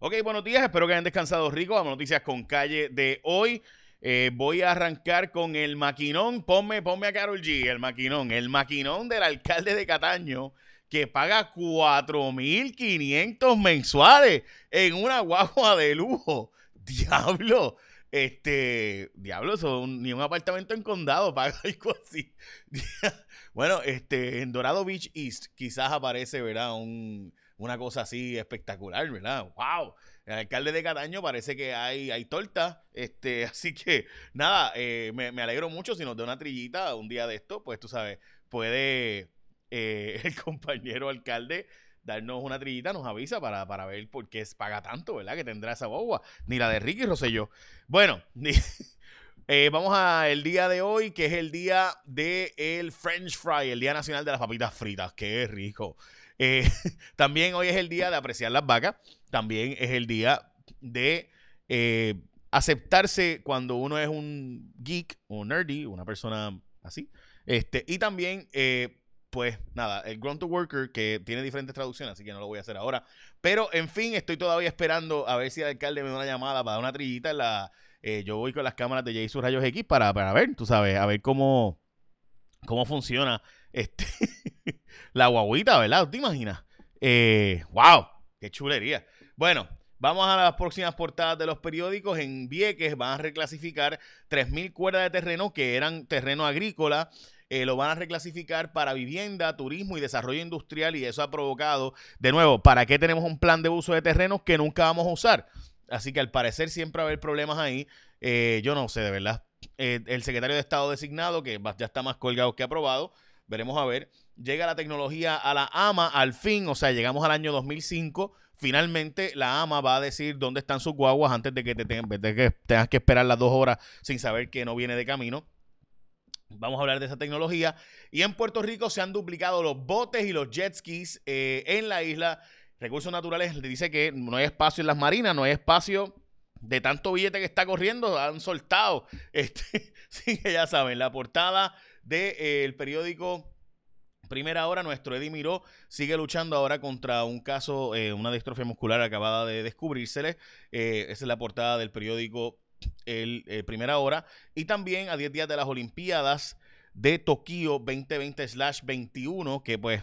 Ok, buenos días, espero que hayan descansado rico. Vamos noticias con calle de hoy. Eh, voy a arrancar con el maquinón. Ponme, ponme a Carol G, el maquinón. El maquinón del alcalde de Cataño que paga 4.500 mensuales en una guagua de lujo. Diablo. Este, diablo, son ni un apartamento en condado paga algo así. bueno, este, en Dorado Beach East quizás aparece, ¿verdad? Un, una cosa así espectacular, ¿verdad? ¡Wow! El alcalde de Cataño parece que hay, hay torta. Este, así que nada, eh, me, alegro mucho si nos da una trillita un día de esto, pues tú sabes, puede eh, el compañero alcalde darnos una trillita, nos avisa para, para ver por qué paga tanto, ¿verdad? Que tendrá esa boba. Ni la de Ricky Rosselló. Bueno, eh, vamos al día de hoy, que es el día del el French Fry, el Día Nacional de las Papitas Fritas. ¡Qué rico! Eh, también hoy es el día de apreciar las vacas. También es el día de eh, aceptarse cuando uno es un geek o nerdy, una persona así. Este, y también, eh, pues nada, el Ground to Worker, que tiene diferentes traducciones, así que no lo voy a hacer ahora. Pero, en fin, estoy todavía esperando a ver si el alcalde me da una llamada para dar una trillita la... yo voy con las cámaras de Jesus Rayos X para, para ver, tú sabes, a ver cómo, cómo funciona este la guaguita, ¿verdad? ¿Te imaginas? Eh, ¡Wow! ¡Qué chulería! Bueno, Vamos a las próximas portadas de los periódicos. En Vieques van a reclasificar 3.000 cuerdas de terreno que eran terreno agrícola. Eh, lo van a reclasificar para vivienda, turismo y desarrollo industrial y eso ha provocado, de nuevo, ¿para qué tenemos un plan de uso de terrenos que nunca vamos a usar? Así que al parecer siempre va a haber problemas ahí. Eh, yo no sé, de verdad. el secretario de Estado designado, que ya está más colgado que aprobado, veremos a ver. Llega la tecnología a la AMA al fin, o sea, llegamos al año 2005. Finalmente la AMA va a decir dónde están sus guaguas antes de que, te tengas que esperar las dos horas sin saber que no viene de camino. Vamos a hablar de esa tecnología. Y en Puerto Rico se han duplicado los botes y los jet skis eh, en la isla. Recursos Naturales le dice que no hay espacio en las marinas, no hay espacio de tanto billete que está corriendo, han soltado. Este, sí, que ya saben, la portada del de, eh, periódico Primera hora, nuestro Eddie Miró sigue luchando ahora contra un caso, eh, una distrofia muscular acabada de descubrírsele. Eh, esa es la portada del periódico el, Primera Hora. Y también a 10 días de las Olimpiadas de Tokio 2020-21, que pues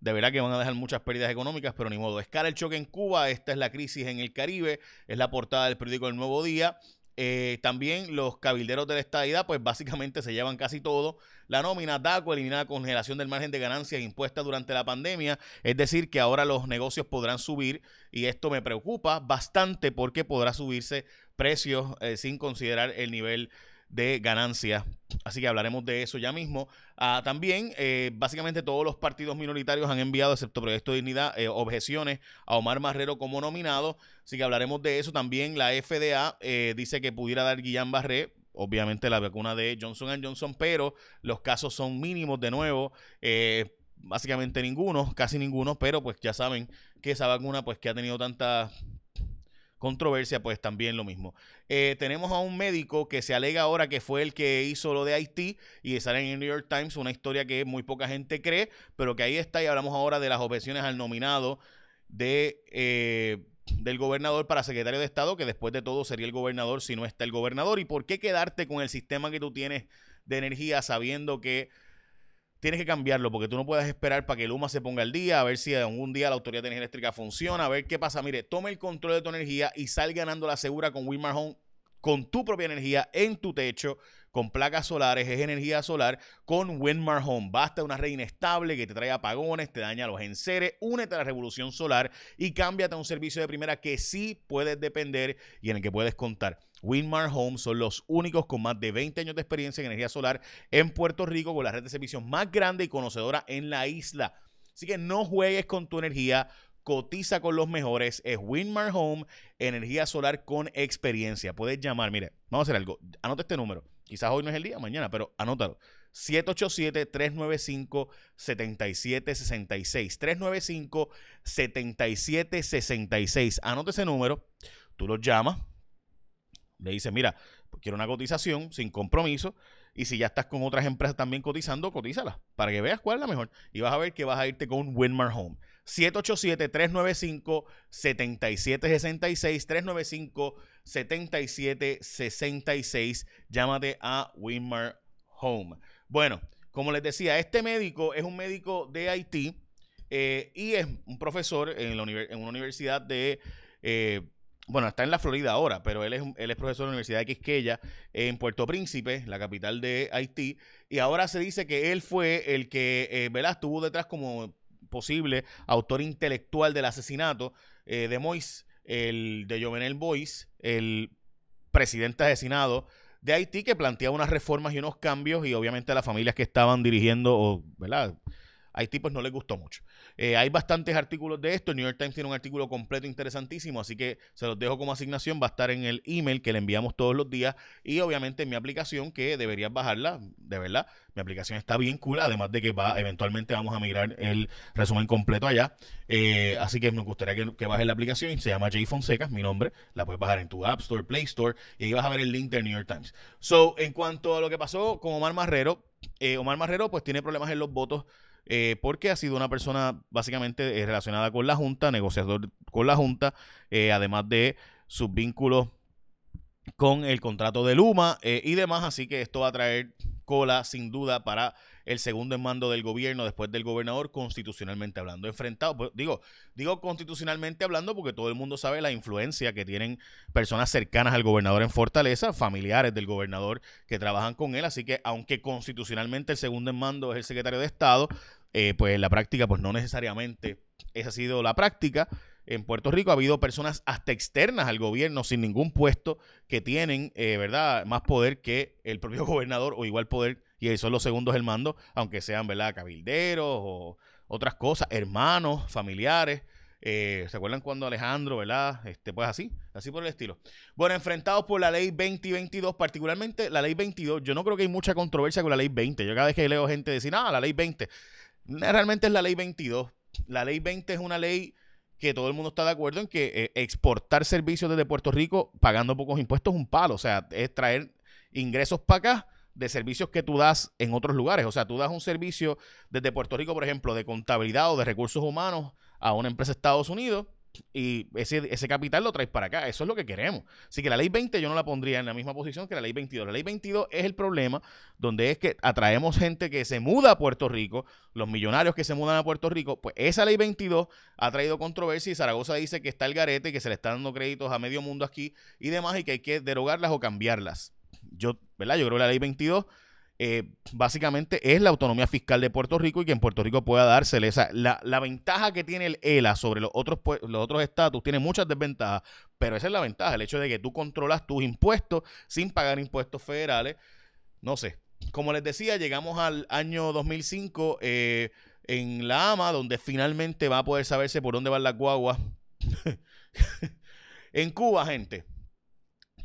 de verdad que van a dejar muchas pérdidas económicas, pero ni modo. Escala el choque en Cuba, esta es la crisis en el Caribe, es la portada del periódico El Nuevo Día. Eh, también los cabilderos de la estadidad, pues básicamente se llevan casi todo. La nómina DACO elimina la congelación del margen de ganancias impuesta durante la pandemia. Es decir, que ahora los negocios podrán subir y esto me preocupa bastante porque podrá subirse precios eh, sin considerar el nivel de ganancias. Así que hablaremos de eso ya mismo. Ah, también, eh, básicamente todos los partidos minoritarios han enviado, excepto Proyecto de Dignidad, eh, objeciones a Omar Marrero como nominado. Así que hablaremos de eso. También la FDA eh, dice que pudiera dar Guillain Barré. Obviamente la vacuna de Johnson Johnson, pero los casos son mínimos de nuevo básicamente ninguno, casi ninguno, pero pues ya saben que esa vacuna pues que ha tenido tanta controversia, pues también lo mismo. Eh, tenemos a un médico que se alega ahora que fue el que hizo lo de Haití y sale en el New York Times, una historia que muy poca gente cree, pero que ahí está y hablamos ahora de las objeciones al nominado de... Eh, del gobernador para secretario de Estado, que después de todo sería el gobernador si no está el gobernador. ¿Y por qué quedarte con el sistema que tú tienes de energía sabiendo que tienes que cambiarlo porque tú no puedes esperar para que el UMA se ponga al día, a ver si algún día la Autoridad de Energía Eléctrica funciona, a ver qué pasa. Mire, tome el control de tu energía y sal ganando la segura con Wilmar Home con tu propia energía en tu techo, con placas solares, es energía solar con Windmar Home. Basta una red inestable que te trae apagones, te daña los enseres, únete a la revolución solar y cámbiate a un servicio de primera que sí puedes depender y en el que puedes contar. Windmar Home son los únicos con más de 20 años de experiencia en energía solar en Puerto Rico, con la red de servicios más grande y conocedora en la isla. Así que no juegues con tu energía, cotiza con los mejores. Es Windmar Home, energía solar con experiencia. Puedes llamar, mire, vamos a hacer algo. Anota este número. Quizás hoy no es el día, mañana, pero anótalo. 787-395-7766. 395-7766. Anota ese número. Tú lo llamas le dice, mira, pues quiero una cotización sin compromiso y si ya estás con otras empresas también cotizando, cotízala para que veas cuál es la mejor. Y vas a ver que vas a irte con Winmar Home. 787-395-7766, 395-7766. Llámate a Winmar Home. Bueno, como les decía, este médico es un médico de Haití eh, y es un profesor en, la en una universidad de... Eh, bueno, está en la Florida ahora, pero él es, él es profesor de la Universidad de Quisqueya en Puerto Príncipe, la capital de Haití, y ahora se dice que él fue el que, eh, ¿verdad? Estuvo detrás como posible autor intelectual del asesinato eh, de Mois, el de Jovenel Boyce, el presidente asesinado de Haití, que planteaba unas reformas y unos cambios, y obviamente las familias que estaban dirigiendo, o, ¿verdad? Haití pues no les gustó mucho. Eh, hay bastantes artículos de esto. El New York Times tiene un artículo completo interesantísimo, así que se los dejo como asignación. Va a estar en el email que le enviamos todos los días y obviamente en mi aplicación que deberías bajarla, de verdad. Mi aplicación está bien cool, además de que va, eventualmente vamos a migrar el resumen completo allá. Eh, así que me gustaría que, que bajes la aplicación. Se llama Jay Fonseca, mi nombre. La puedes bajar en tu App Store, Play Store y ahí vas a ver el link del New York Times. So, en cuanto a lo que pasó con Omar Marrero, eh, Omar Marrero pues tiene problemas en los votos eh, porque ha sido una persona básicamente eh, relacionada con la Junta, negociador con la Junta, eh, además de sus vínculos con el contrato de Luma y demás, así que esto va a traer cola sin duda para el segundo en mando del gobierno después del gobernador constitucionalmente hablando. Enfrentado, pues, digo, digo constitucionalmente hablando porque todo el mundo sabe la influencia que tienen personas cercanas al gobernador en Fortaleza, familiares del gobernador que trabajan con él, así que aunque constitucionalmente el segundo en mando es el secretario de Estado, eh, pues la práctica pues no necesariamente esa ha sido la práctica. En Puerto Rico ha habido personas hasta externas al gobierno sin ningún puesto que tienen, eh, ¿verdad?, más poder que el propio gobernador o igual poder, y son los segundos del mando, aunque sean, ¿verdad?, cabilderos o otras cosas, hermanos, familiares. Eh, ¿Se acuerdan cuando Alejandro, verdad? Este, pues así, así por el estilo. Bueno, enfrentados por la ley 2022, particularmente la ley 22, yo no creo que hay mucha controversia con la ley 20. Yo cada vez que leo gente decir, ah, la ley 20, realmente es la ley 22. La ley 20 es una ley que todo el mundo está de acuerdo en que eh, exportar servicios desde Puerto Rico pagando pocos impuestos es un palo. O sea, es traer ingresos para acá de servicios que tú das en otros lugares. O sea, tú das un servicio desde Puerto Rico, por ejemplo, de contabilidad o de recursos humanos a una empresa de Estados Unidos y ese, ese capital lo traes para acá. Eso es lo que queremos. Así que la ley 20 yo no la pondría en la misma posición que la ley 22. La ley 22 es el problema donde es que atraemos gente que se muda a Puerto Rico, los millonarios que se mudan a Puerto Rico, pues esa ley 22 ha traído controversia y Zaragoza dice que está el garete, que se le está dando créditos a medio mundo aquí y demás y que hay que derogarlas o cambiarlas. Yo, ¿verdad? Yo creo que la ley 22 eh, básicamente es la autonomía fiscal de Puerto Rico y que en Puerto Rico pueda dársele. esa la, ventaja que tiene el ELA sobre los otros, los estatus tiene muchas desventajas, pero esa es la ventaja, el hecho de que tú controlas tus impuestos sin pagar impuestos federales. No sé, como les decía, llegamos al año 2005 eh, en la AMA, donde finalmente va a poder saberse por dónde van las guaguas. en Cuba, gente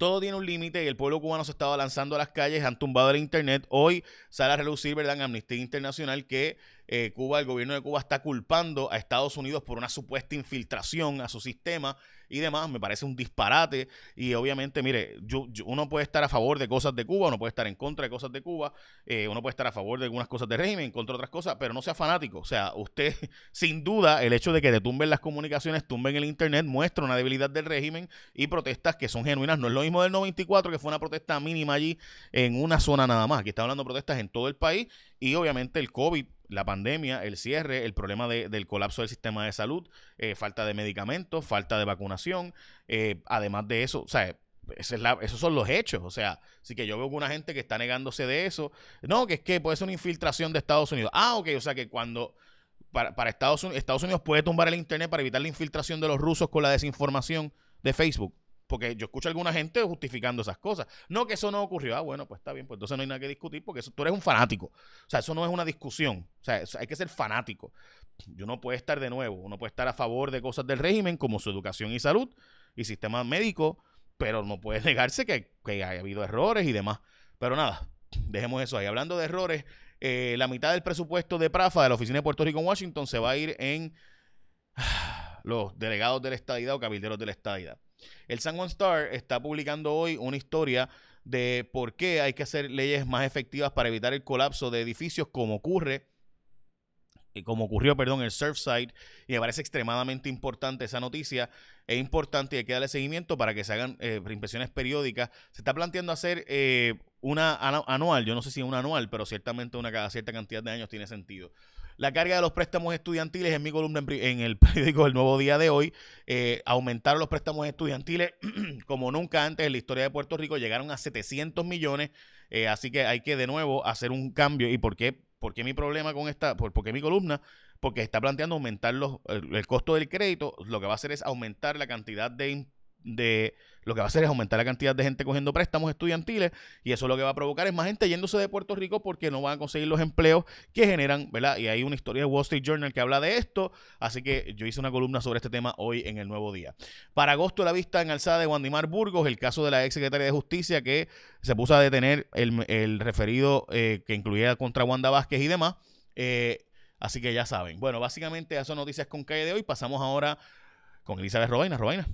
todo tiene un límite y el pueblo cubano se estaba lanzando a las calles, han tumbado el internet. Hoy sale a relucir, ¿verdad?, en Amnistía Internacional que eh, Cuba, el gobierno de Cuba está culpando a Estados Unidos por una supuesta infiltración a su sistema y demás. Me parece un disparate. Y obviamente, mire, yo, uno puede estar a favor de cosas de Cuba, uno puede estar en contra de cosas de Cuba, eh, uno puede estar a favor de algunas cosas de régimen, en contra de otras cosas, pero no sea fanático. O sea, usted, sin duda, el hecho de que tumben las comunicaciones, tumben el Internet, muestra una debilidad del régimen y protestas que son genuinas. No es lo mismo del 94, que fue una protesta mínima allí en una zona nada más. Aquí está hablando de protestas en todo el país y obviamente el COVID la pandemia, el cierre, el problema del colapso del sistema de salud, eh, falta de medicamentos, falta de vacunación. Eh, además de eso, o sea, es esos son los hechos. O sea, sí que yo veo una gente que está negándose de eso. No, que es que puede ser una infiltración de Estados Unidos. Ah, ok, o sea que cuando para, para Estados Unidos, Estados Unidos puede tumbar el Internet para evitar la infiltración de los rusos con la desinformación de Facebook. Porque yo escucho a alguna gente justificando esas cosas. No, que eso no ocurrió. Ah, bueno, pues está bien, pues entonces no hay nada que discutir porque tú eres un fanático. O sea, eso no es una discusión. O sea, hay que ser fanático. Yo no puedo estar de nuevo. Uno puede estar a favor de cosas del régimen como su educación y salud y sistema médico, pero no puede negarse que, que haya habido errores y demás. Pero nada, dejemos eso ahí. Hablando de errores, eh, la mitad del presupuesto de PRAFA de la Oficina de Puerto Rico en Washington se va a ir en los delegados de la estadidad o cabilderos de la estadidad. El San Juan Star está publicando hoy una historia de por qué hay que hacer leyes más efectivas para evitar el colapso de edificios como ocurre como ocurrió, perdón, el Surfside, y me parece extremadamente importante esa noticia. Es importante y hay que darle seguimiento para que se hagan eh, impresiones periódicas. Se está planteando hacer eh, una anual, yo no sé si una anual, pero ciertamente una cada cierta cantidad de años tiene sentido. La carga de los préstamos estudiantiles en mi columna en, el periódico El Nuevo Día de hoy, eh, aumentaron los préstamos estudiantiles como nunca antes en la historia de Puerto Rico, llegaron a 700 millones, eh, así que hay que de nuevo hacer un cambio. ¿Y por qué, por qué mi problema con esta, por, qué mi columna? Porque está planteando aumentar los, el costo del crédito, lo que va a hacer es aumentar la cantidad de de lo que va a hacer es aumentar la cantidad de gente cogiendo préstamos estudiantiles y eso lo que va a provocar es más gente yéndose de Puerto Rico porque no van a conseguir los empleos que generan, ¿verdad? Y hay una historia de Wall Street Journal que habla de esto, así que yo hice una columna sobre este tema hoy en el Nuevo Día. Para agosto la vista en alzada de Wandimar Burgos, el caso de la ex secretaria de Justicia que se puso a detener el, referido eh, que incluía contra Wanda Vázquez y demás. Eh, así que ya saben. Bueno, básicamente esas son noticias con calle de hoy. Pasamos ahora con Elizabeth Robaina. Robaina.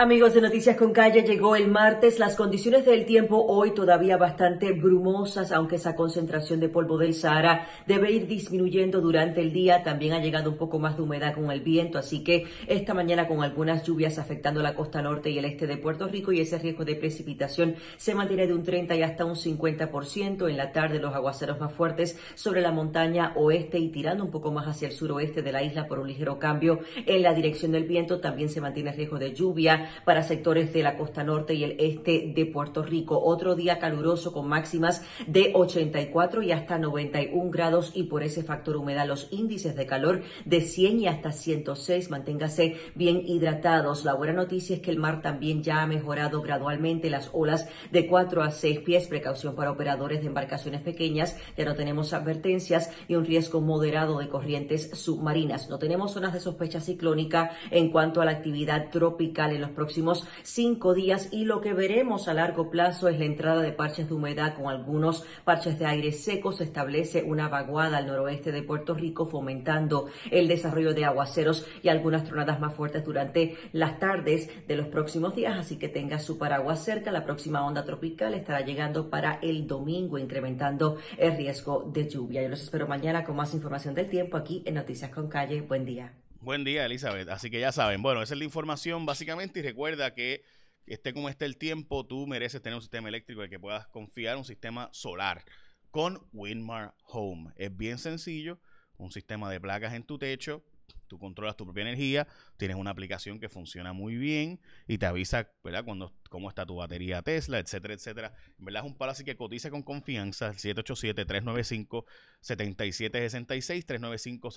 Amigos de Noticias con Calle, llegó el martes. Las condiciones del tiempo hoy todavía bastante brumosas, aunque esa concentración de polvo del Sahara debe ir disminuyendo durante el día. También ha llegado un poco más de humedad con el viento, así que esta mañana con algunas lluvias afectando la costa norte y el este de Puerto Rico y ese riesgo de precipitación se mantiene de un 30 y hasta un 50%. En la tarde los aguaceros más fuertes sobre la montaña oeste y tirando un poco más hacia el suroeste de la isla por un ligero cambio en la dirección del viento. También se mantiene riesgo de lluvia para sectores de la costa norte y el este de Puerto Rico. Otro día caluroso con máximas de 84 y hasta 91 grados y por ese factor humedad los índices de calor de 100 y hasta 106. Manténgase bien hidratados. La buena noticia es que el mar también ya ha mejorado gradualmente las olas de 4 a 6 pies. Precaución para operadores de embarcaciones pequeñas. Ya no tenemos advertencias y un riesgo moderado de corrientes submarinas. No tenemos zonas de sospecha ciclónica en cuanto a la actividad tropical en los próximos cinco días y lo que veremos a largo plazo es la entrada de parches de humedad con algunos parches de aire seco. Se establece una vaguada al noroeste de Puerto Rico fomentando el desarrollo de aguaceros y algunas tronadas más fuertes durante las tardes de los próximos días. Así que tenga su paraguas cerca. La próxima onda tropical estará llegando para el domingo, incrementando el riesgo de lluvia. Yo los espero mañana con más información del tiempo aquí en Noticias con Calle. Buen día. Buen día, Elizabeth. Así que ya saben, bueno, esa es la información básicamente y recuerda que esté como esté el tiempo, tú mereces tener un sistema eléctrico el que puedas confiar, un sistema solar con Winmar Home. Es bien sencillo, un sistema de placas en tu techo, tú controlas tu propia energía, tienes una aplicación que funciona muy bien y te avisa, ¿verdad? Cuando, cómo está tu batería Tesla, etcétera, etcétera. En verdad es un palo así que cotiza con confianza, 787-395-7766,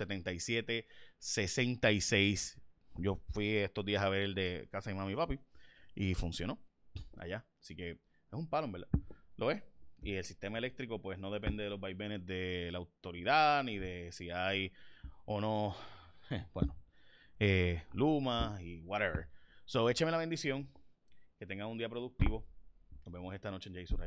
395-7766. Yo fui estos días a ver el de casa de mami y papi y funcionó allá. Así que es un palo, en verdad. ¿Lo ves? Y el sistema eléctrico pues no depende de los vaivenes de la autoridad ni de si hay o no bueno, eh, Luma y whatever. So, écheme la bendición. Que tengan un día productivo. Nos vemos esta noche en Jason